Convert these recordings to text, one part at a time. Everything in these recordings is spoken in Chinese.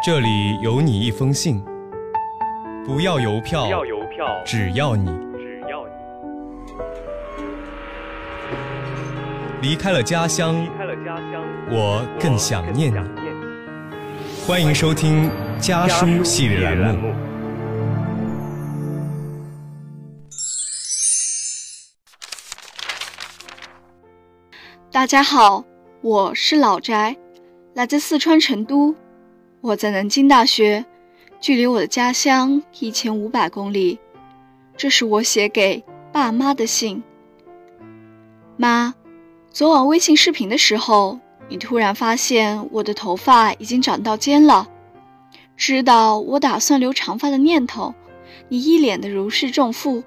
这里有你一封信，不要邮票，不要邮票，只要你只要你离开了家乡离，开了家乡，我更想念你。念你。欢迎收听家家书系列栏目。目。大家好，我是老翟，来自四川成都。我在南京大学，距离我的家乡一千五百公里。这是我写给爸妈的信。妈，昨晚微信视频的时候，你突然发现我的头发已经长到肩了，知道我打算留长发的念头，你一脸的如释重负，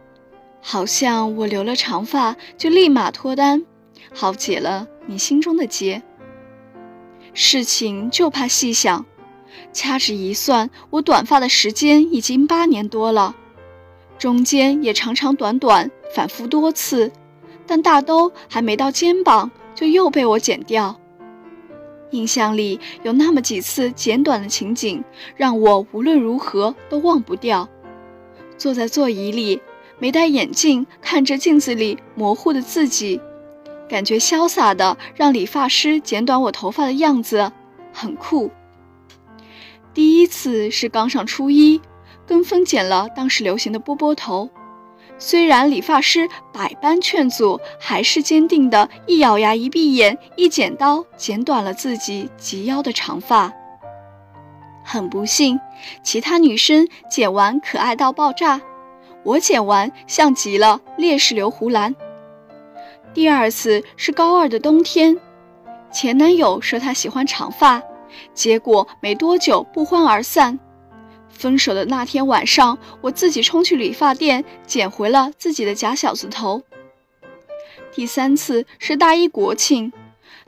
好像我留了长发就立马脱单。好解了你心中的结。事情就怕细想，掐指一算，我短发的时间已经八年多了，中间也长长短短，反复多次，但大都还没到肩膀，就又被我剪掉。印象里有那么几次剪短的情景，让我无论如何都忘不掉。坐在座椅里，没戴眼镜，看着镜子里模糊的自己。感觉潇洒的让理发师剪短我头发的样子，很酷。第一次是刚上初一，跟风剪了当时流行的波波头，虽然理发师百般劝阻，还是坚定的一咬牙一闭眼，一剪刀剪短了自己及腰的长发。很不幸，其他女生剪完可爱到爆炸，我剪完像极了烈士刘胡兰。第二次是高二的冬天，前男友说他喜欢长发，结果没多久不欢而散。分手的那天晚上，我自己冲去理发店剪回了自己的假小子头。第三次是大一国庆，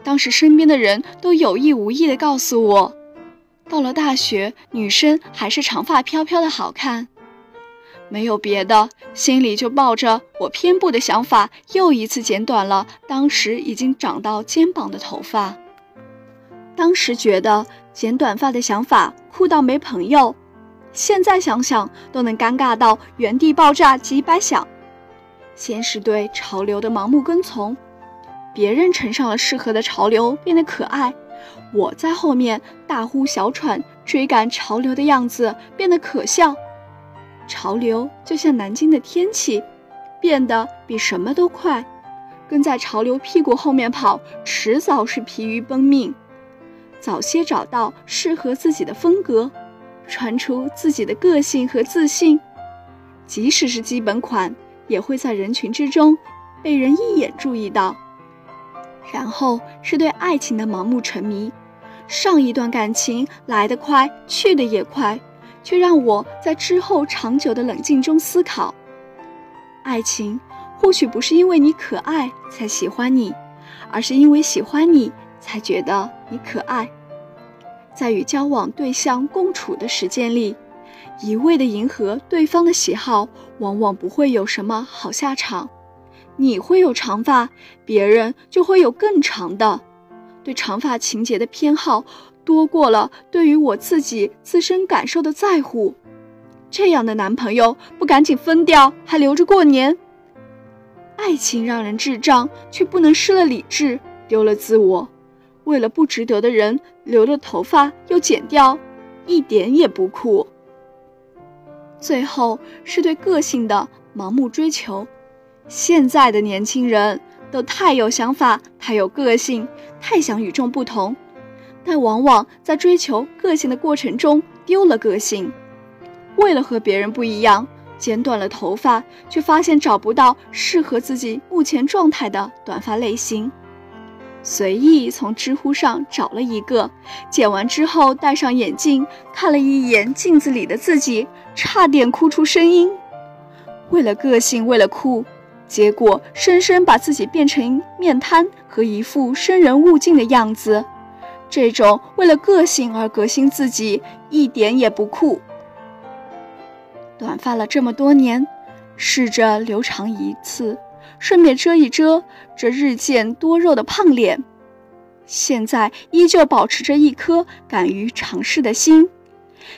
当时身边的人都有意无意地告诉我，到了大学，女生还是长发飘飘的好看。没有别的，心里就抱着我偏不的想法，又一次剪短了当时已经长到肩膀的头发。当时觉得剪短发的想法酷到没朋友，现在想想都能尴尬到原地爆炸几百响。先是对潮流的盲目跟从，别人乘上了适合的潮流变得可爱，我在后面大呼小喘追赶潮流的样子变得可笑。潮流就像南京的天气，变得比什么都快。跟在潮流屁股后面跑，迟早是疲于奔命。早些找到适合自己的风格，穿出自己的个性和自信，即使是基本款，也会在人群之中被人一眼注意到。然后是对爱情的盲目沉迷，上一段感情来得快，去得也快。却让我在之后长久的冷静中思考：爱情或许不是因为你可爱才喜欢你，而是因为喜欢你才觉得你可爱。在与交往对象共处的时间里，一味的迎合对方的喜好，往往不会有什么好下场。你会有长发，别人就会有更长的。对长发情节的偏好。多过了对于我自己自身感受的在乎，这样的男朋友不赶紧分掉，还留着过年？爱情让人智障，却不能失了理智，丢了自我。为了不值得的人留了头发又剪掉，一点也不酷。最后是对个性的盲目追求。现在的年轻人都太有想法，太有个性，太想与众不同。但往往在追求个性的过程中丢了个性，为了和别人不一样，剪短了头发，却发现找不到适合自己目前状态的短发类型。随意从知乎上找了一个，剪完之后戴上眼镜，看了一眼镜子里的自己，差点哭出声音。为了个性，为了酷，结果深深把自己变成面瘫和一副生人勿近的样子。这种为了个性而革新自己，一点也不酷。短发了这么多年，试着留长一次，顺便遮一遮这日渐多肉的胖脸。现在依旧保持着一颗敢于尝试的心，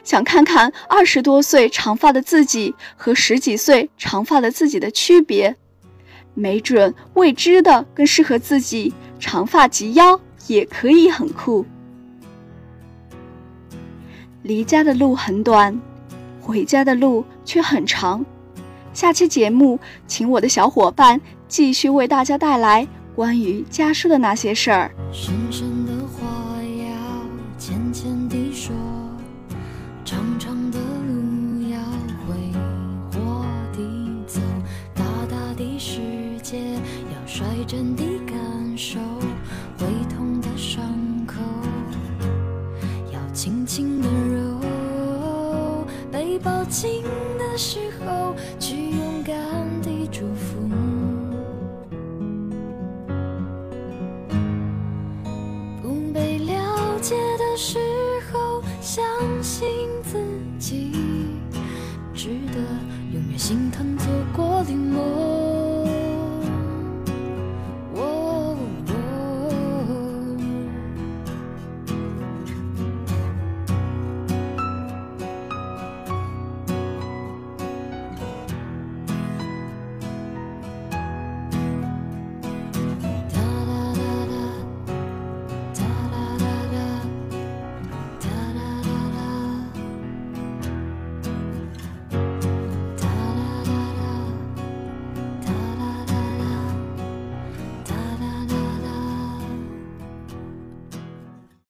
想看看二十多岁长发的自己和十几岁长发的自己的区别。没准未知的更适合自己，长发及腰也可以很酷。离家的路很短，回家的路却很长。下期节目，请我的小伙伴继续为大家带来关于家书的那些事儿。深深的话要浅浅地说，长长的路要挥霍地走，大大的世界要率真地感受，会痛的伤口要轻轻的揉，被抱紧的时候。Tình